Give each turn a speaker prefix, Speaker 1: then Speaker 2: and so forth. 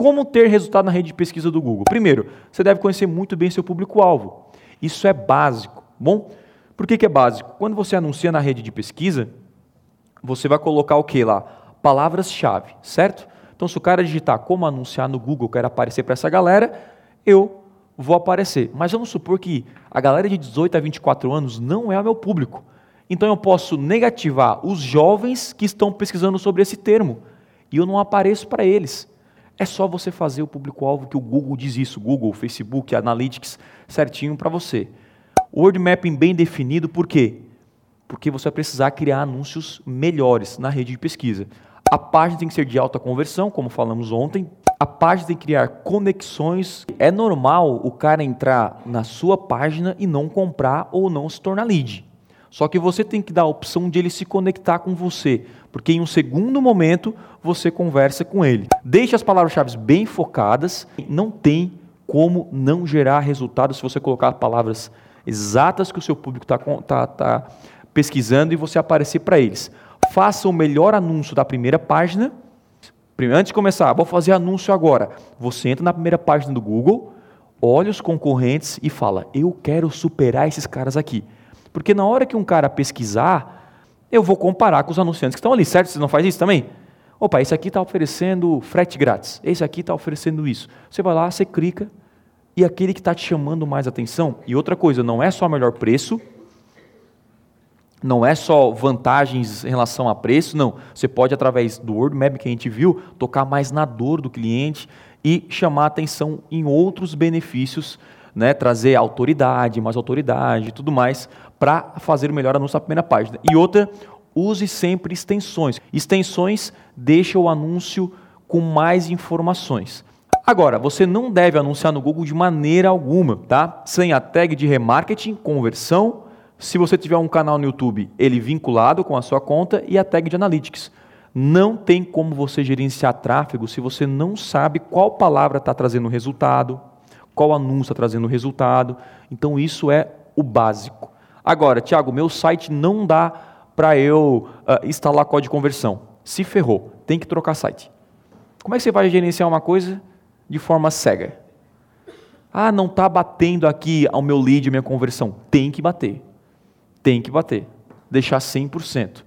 Speaker 1: Como ter resultado na rede de pesquisa do Google? Primeiro, você deve conhecer muito bem seu público-alvo. Isso é básico. Bom, por que, que é básico? Quando você anuncia na rede de pesquisa, você vai colocar o que lá? Palavras-chave, certo? Então, se o cara digitar como anunciar no Google, quero aparecer para essa galera, eu vou aparecer. Mas vamos supor que a galera de 18 a 24 anos não é o meu público. Então eu posso negativar os jovens que estão pesquisando sobre esse termo e eu não apareço para eles. É só você fazer o público-alvo que o Google diz isso, Google, Facebook, Analytics, certinho para você. Word Mapping bem definido, por quê? Porque você vai precisar criar anúncios melhores na rede de pesquisa. A página tem que ser de alta conversão, como falamos ontem. A página tem que criar conexões. É normal o cara entrar na sua página e não comprar ou não se tornar lead. Só que você tem que dar a opção de ele se conectar com você, porque em um segundo momento você conversa com ele. Deixe as palavras-chave bem focadas, não tem como não gerar resultado se você colocar palavras exatas que o seu público está tá, tá pesquisando e você aparecer para eles. Faça o melhor anúncio da primeira página. Antes de começar, vou fazer anúncio agora. Você entra na primeira página do Google, olha os concorrentes e fala: Eu quero superar esses caras aqui. Porque na hora que um cara pesquisar, eu vou comparar com os anunciantes que estão ali, certo? Você não faz isso também? Opa, esse aqui está oferecendo frete grátis, esse aqui está oferecendo isso. Você vai lá, você clica, e aquele que está te chamando mais atenção, e outra coisa, não é só melhor preço, não é só vantagens em relação a preço, não. Você pode, através do Word Map que a gente viu, tocar mais na dor do cliente e chamar atenção em outros benefícios, né? trazer autoridade, mais autoridade e tudo mais, para fazer o melhor anúncio na primeira página. E outra, use sempre extensões. Extensões deixam o anúncio com mais informações. Agora, você não deve anunciar no Google de maneira alguma, tá? Sem a tag de remarketing, conversão. Se você tiver um canal no YouTube, ele vinculado com a sua conta e a tag de analytics. Não tem como você gerenciar tráfego se você não sabe qual palavra está trazendo resultado, qual anúncio está trazendo resultado. Então, isso é o básico. Agora, Tiago, meu site não dá para eu uh, instalar código de conversão. Se ferrou, tem que trocar site. Como é que você vai gerenciar uma coisa de forma cega? Ah, não está batendo aqui ao meu lead, a minha conversão. Tem que bater. Tem que bater. Deixar 100%.